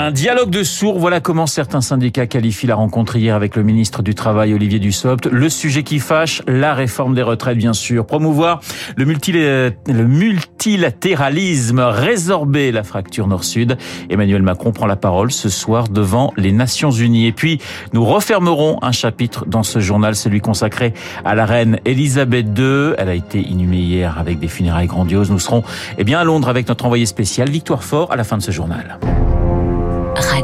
Un dialogue de sourds, voilà comment certains syndicats qualifient la rencontre hier avec le ministre du Travail Olivier Dussopt. Le sujet qui fâche, la réforme des retraites bien sûr. Promouvoir le, multilatéralisme, résorber la fracture nord-sud. Emmanuel Macron prend la parole ce soir devant les Nations Unies. Et puis, nous refermerons un chapitre dans ce journal, celui consacré à la reine Elisabeth II. Elle a été inhumée hier avec des funérailles grandioses. Nous serons eh bien, à Londres avec notre envoyé spécial, Victoire Fort, à la fin de ce journal.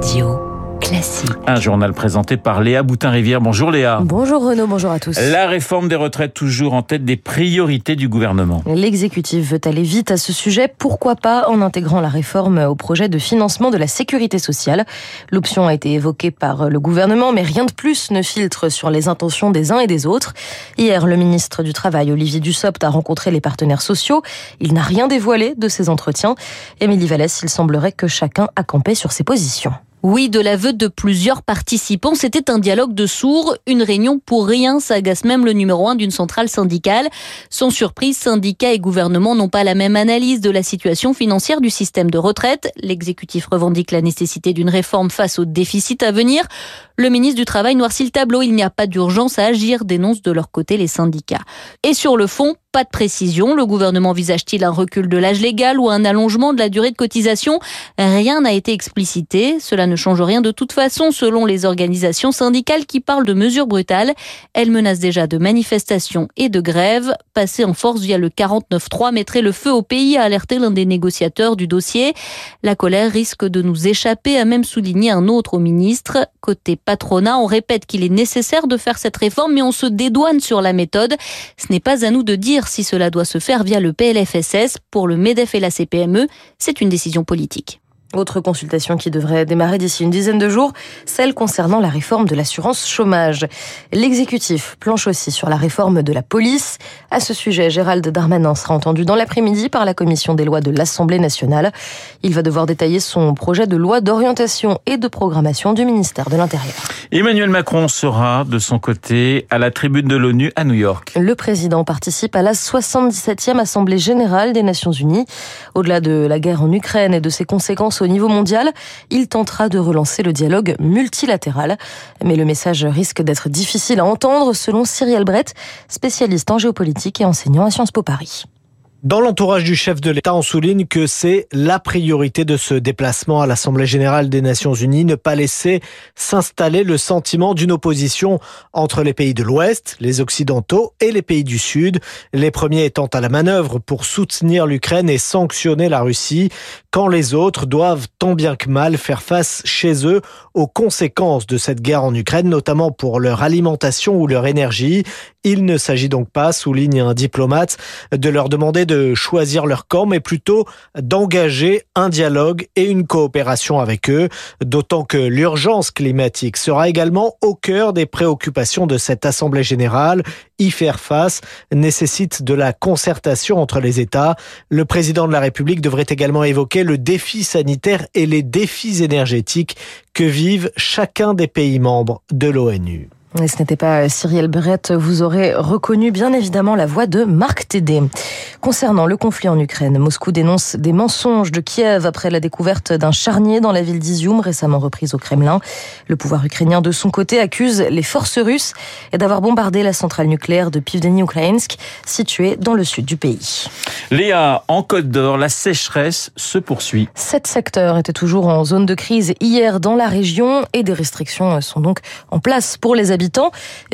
Radio Classique. Un journal présenté par Léa Boutin-Rivière. Bonjour Léa. Bonjour Renaud, bonjour à tous. La réforme des retraites toujours en tête des priorités du gouvernement. L'exécutif veut aller vite à ce sujet. Pourquoi pas en intégrant la réforme au projet de financement de la sécurité sociale? L'option a été évoquée par le gouvernement, mais rien de plus ne filtre sur les intentions des uns et des autres. Hier, le ministre du Travail, Olivier Dussopt, a rencontré les partenaires sociaux. Il n'a rien dévoilé de ces entretiens. Émilie Vallès, il semblerait que chacun a campé sur ses positions. Oui, de l'aveu de plusieurs participants, c'était un dialogue de sourds, une réunion pour rien, s'agace même le numéro un d'une centrale syndicale. Sans surprise, syndicats et gouvernement n'ont pas la même analyse de la situation financière du système de retraite. L'exécutif revendique la nécessité d'une réforme face au déficit à venir. Le ministre du Travail noircit le tableau. Il n'y a pas d'urgence à agir, dénoncent de leur côté les syndicats. Et sur le fond, pas de précision. Le gouvernement visage-t-il un recul de l'âge légal ou un allongement de la durée de cotisation? Rien n'a été explicité. Cela ne change rien de toute façon selon les organisations syndicales qui parlent de mesures brutales. Elles menacent déjà de manifestations et de grèves. Passer en force via le 49.3 mettrait le feu au pays, a alerté l'un des négociateurs du dossier. La colère risque de nous échapper, a même souligné un autre au ministre. Côté patronat, on répète qu'il est nécessaire de faire cette réforme, mais on se dédouane sur la méthode. Ce n'est pas à nous de dire si cela doit se faire via le PLFSS. Pour le MEDEF et la CPME, c'est une décision politique. Autre consultation qui devrait démarrer d'ici une dizaine de jours, celle concernant la réforme de l'assurance chômage. L'exécutif planche aussi sur la réforme de la police. À ce sujet, Gérald Darmanin sera entendu dans l'après-midi par la commission des lois de l'Assemblée nationale. Il va devoir détailler son projet de loi d'orientation et de programmation du ministère de l'Intérieur. Emmanuel Macron sera de son côté à la tribune de l'ONU à New York. Le président participe à la 77e Assemblée générale des Nations Unies. Au-delà de la guerre en Ukraine et de ses conséquences au niveau mondial, il tentera de relancer le dialogue multilatéral. Mais le message risque d'être difficile à entendre selon Cyril Brett, spécialiste en géopolitique et enseignant à Sciences Po Paris. Dans l'entourage du chef de l'État, on souligne que c'est la priorité de ce déplacement à l'Assemblée générale des Nations unies, ne pas laisser s'installer le sentiment d'une opposition entre les pays de l'Ouest, les Occidentaux et les pays du Sud, les premiers étant à la manœuvre pour soutenir l'Ukraine et sanctionner la Russie, quand les autres doivent tant bien que mal faire face chez eux aux conséquences de cette guerre en Ukraine, notamment pour leur alimentation ou leur énergie. Il ne s'agit donc pas, souligne un diplomate, de leur demander de choisir leur camp, mais plutôt d'engager un dialogue et une coopération avec eux, d'autant que l'urgence climatique sera également au cœur des préoccupations de cette Assemblée générale. Y faire face nécessite de la concertation entre les États. Le président de la République devrait également évoquer le défi sanitaire et les défis énergétiques que vivent chacun des pays membres de l'ONU. Et ce n'était pas Cyril Brett, vous aurez reconnu bien évidemment la voix de Marc Tédé. Concernant le conflit en Ukraine, Moscou dénonce des mensonges de Kiev après la découverte d'un charnier dans la ville d'Izium, récemment reprise au Kremlin. Le pouvoir ukrainien, de son côté, accuse les forces russes d'avoir bombardé la centrale nucléaire de Pivdeni-Ukrainsk, située dans le sud du pays. Léa, en Côte d'Or, la sécheresse se poursuit. Sept secteurs étaient toujours en zone de crise hier dans la région et des restrictions sont donc en place pour les habitants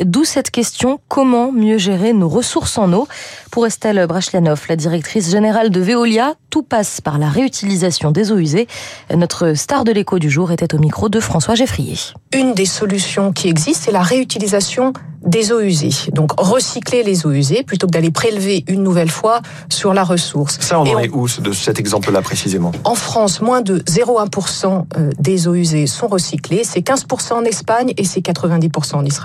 D'où cette question, comment mieux gérer nos ressources en eau Pour Estelle Brachlianoff, la directrice générale de Veolia, tout passe par la réutilisation des eaux usées. Notre star de l'écho du jour était au micro de François Geffrier. Une des solutions qui existent, c'est la réutilisation des eaux usées. Donc recycler les eaux usées plutôt que d'aller prélever une nouvelle fois sur la ressource. Ça, on en est où de cet exemple-là précisément? En France, moins de 0,1% euh, des eaux usées sont recyclées. C'est 15% en Espagne et c'est 90% en Israël.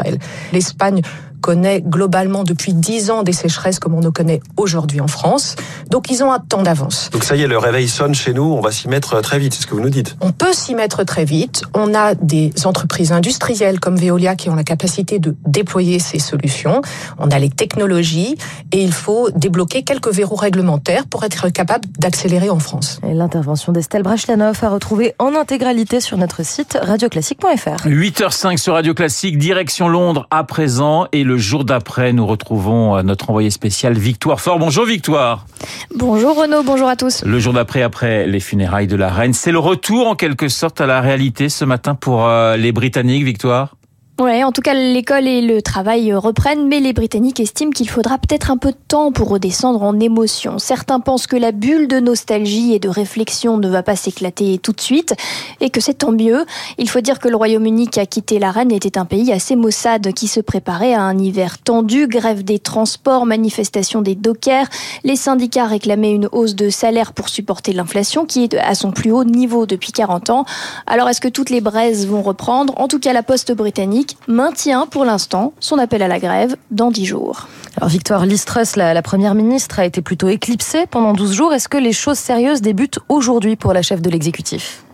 L'Espagne connaît globalement depuis 10 ans des sécheresses comme on ne connaît aujourd'hui en France. Donc ils ont un temps d'avance. Donc ça y est, le réveil sonne chez nous, on va s'y mettre très vite, c'est ce que vous nous dites. On peut s'y mettre très vite. On a des entreprises industrielles comme Veolia qui ont la capacité de déployer ces solutions. On a les technologies et il faut débloquer quelques verrous réglementaires pour être capable d'accélérer en France. L'intervention d'Estelle Brachlianoff a retrouvé en intégralité sur notre site radioclassique.fr. 8h05 sur Radio Classique, direction Londres à présent et le jour d'après, nous retrouvons notre envoyé spécial Victoire Fort. Bonjour Victoire. Bonjour Renaud, bonjour à tous. Le jour d'après, après les funérailles de la reine, c'est le retour en quelque sorte à la réalité ce matin pour euh, les Britanniques, Victoire? En tout cas, l'école et le travail reprennent, mais les Britanniques estiment qu'il faudra peut-être un peu de temps pour redescendre en émotion. Certains pensent que la bulle de nostalgie et de réflexion ne va pas s'éclater tout de suite, et que c'est tant mieux. Il faut dire que le Royaume-Uni qui a quitté la reine était un pays assez maussade qui se préparait à un hiver tendu, grève des transports, manifestation des dockers. Les syndicats réclamaient une hausse de salaire pour supporter l'inflation qui est à son plus haut niveau depuis 40 ans. Alors est-ce que toutes les braises vont reprendre? En tout cas, la poste britannique maintient pour l'instant son appel à la grève dans 10 jours. Alors Victoire Listrus, la, la première ministre, a été plutôt éclipsée pendant 12 jours. Est-ce que les choses sérieuses débutent aujourd'hui pour la chef de l'exécutif?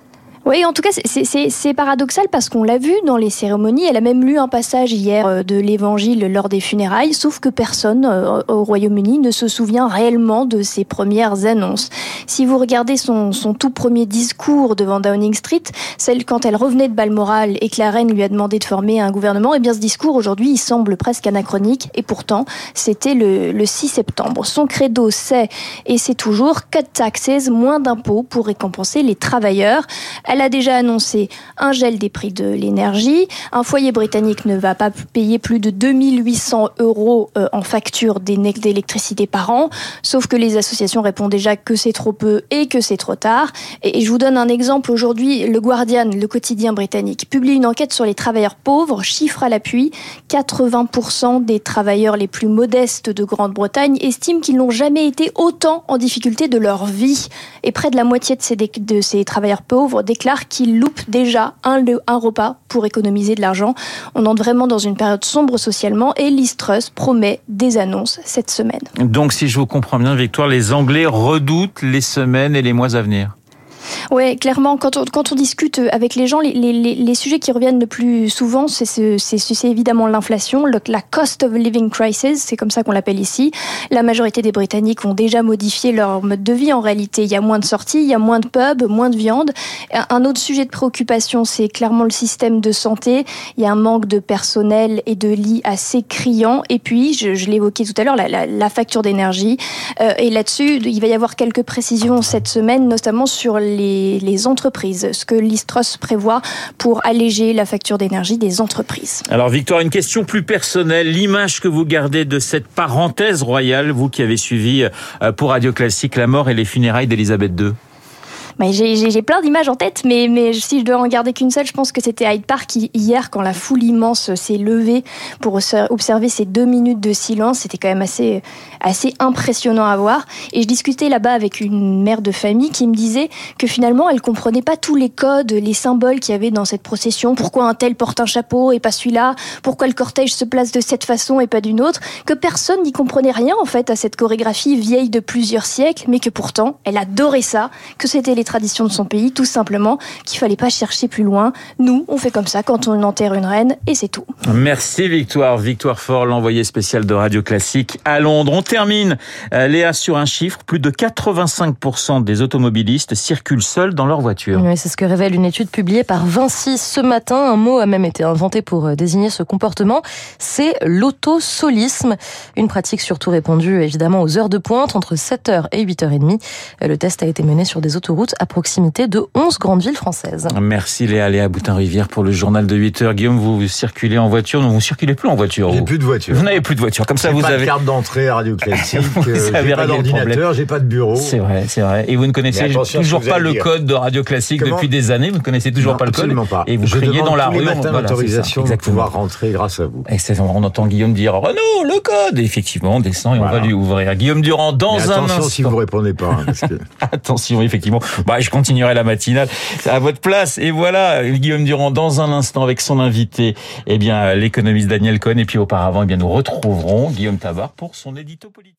Oui, en tout cas, c'est paradoxal parce qu'on l'a vu dans les cérémonies. Elle a même lu un passage hier euh, de l'Évangile lors des funérailles, sauf que personne euh, au Royaume-Uni ne se souvient réellement de ses premières annonces. Si vous regardez son, tout premier discours devant Downing Street, celle quand elle revenait de Balmoral et que la reine lui a demandé de former un gouvernement, eh bien ce discours aujourd'hui, il semble presque anachronique. Et pourtant, c'était le, le 6 septembre. Son credo, c'est et c'est toujours cut taxes, moins d'impôts pour récompenser les travailleurs. Elle a déjà annoncé un gel des prix de l'énergie. Un foyer britannique ne va pas payer plus de 2800 euros euh, en facture d'électricité par an. Sauf que les associations répondent déjà que c'est trop peu et que c'est trop tard. Et je vous donne un exemple. Aujourd'hui, le Guardian, le quotidien britannique, publie une enquête sur les travailleurs pauvres, chiffre à l'appui. 80% des travailleurs les plus modestes de Grande-Bretagne estiment qu'ils n'ont jamais été autant en difficulté de leur vie. Et près de la moitié de ces, de ces travailleurs pauvres déclarent déclare qu'il loupe déjà un, repas pour économiser de l'argent. On entre vraiment dans une période sombre socialement et Listrus promet des annonces cette semaine. Donc si je vous comprends bien, Victoire, les Anglais redoutent les semaines et les mois à venir. Oui, clairement, quand on, discute avec les gens, les, sujets qui reviennent le plus souvent, c'est évidemment l'inflation, la cost of living crisis, c'est comme ça qu'on l'appelle ici. La majorité des Britanniques ont déjà modifié leur mode de vie en réalité. Il y a moins de sorties, il y a moins de pubs, moins de viande. Un autre sujet de préoccupation, c'est clairement le système de santé. Il y a un manque de personnel et de lits assez criant. Et puis, je, l'évoquais tout à l'heure, la, facture d'énergie. Euh, et là-dessus, il va y avoir quelques précisions cette semaine, notamment sur les, les entreprises, ce que l'Istros prévoit pour alléger la facture d'énergie des entreprises. Alors Victoire, une question plus personnelle. L'image que vous gardez de cette parenthèse royale, vous qui avez suivi euh, pour Radio Classique la mort et les funérailles d'Elisabeth II j'ai plein d'images en tête, mais, si je dois en garder qu'une seule, je pense que c'était Hyde Park hier, quand la foule immense s'est levée pour observer ces deux minutes de silence. C'était quand même assez, assez impressionnant à voir. Et je discutais là-bas avec une mère de famille qui me disait que finalement, elle comprenait pas tous les codes, les symboles qu'il y avait dans cette procession. Pourquoi un tel porte un chapeau et pas celui-là? Pourquoi le cortège se place de cette façon et pas d'une autre? Que personne n'y comprenait rien, en fait, à cette chorégraphie vieille de plusieurs siècles, mais que pourtant, elle adorait ça, que c'était les traditions de son pays, tout simplement, qu'il fallait pas chercher plus loin. Nous, on fait comme ça quand on enterre une reine et c'est tout. Merci Victoire. Victoire Fort, l'envoyé spécial de Radio Classique à Londres. On termine, euh, Léa, sur un chiffre. Plus de 85% des automobilistes circulent seuls dans leur voiture. Oui, c'est ce que révèle une étude publiée par Vinci ce matin. Un mot a même été inventé pour euh, désigner ce comportement. C'est l'autosolisme. Une pratique surtout répandue évidemment aux heures de pointe entre 7h et 8h30. Le test a été mené sur des autoroutes à proximité de 11 grandes villes françaises. Merci Léa, Léa Boutin-Rivière pour le journal de 8 heures. Guillaume, vous circulez en voiture, non, vous circulez plus en voiture. J'ai plus de voiture. Vous n'avez plus de voiture. Comme ça, vous pas avez. de carte d'entrée à Radio Classique. j'ai pas d'ordinateur, j'ai pas de bureau. C'est vrai, c'est vrai. Et vous ne connaissez toujours pas le code de Radio Classique depuis des années? Vous ne connaissez toujours pas le code? Pas. Et vous Je criez dans la rue. Voilà, l'autorisation de pouvoir rentrer grâce à vous. On entend Guillaume dire Renaud, le code. Et effectivement, on descend et on va lui ouvrir. Guillaume Durand dans un instant. Attention si vous répondez pas. Attention, effectivement. Bah, je continuerai la matinale à votre place. Et voilà, Guillaume Durand, dans un instant, avec son invité, eh bien, l'économiste Daniel Cohn. Et puis auparavant, eh bien, nous retrouverons Guillaume Tabar pour son édito politique.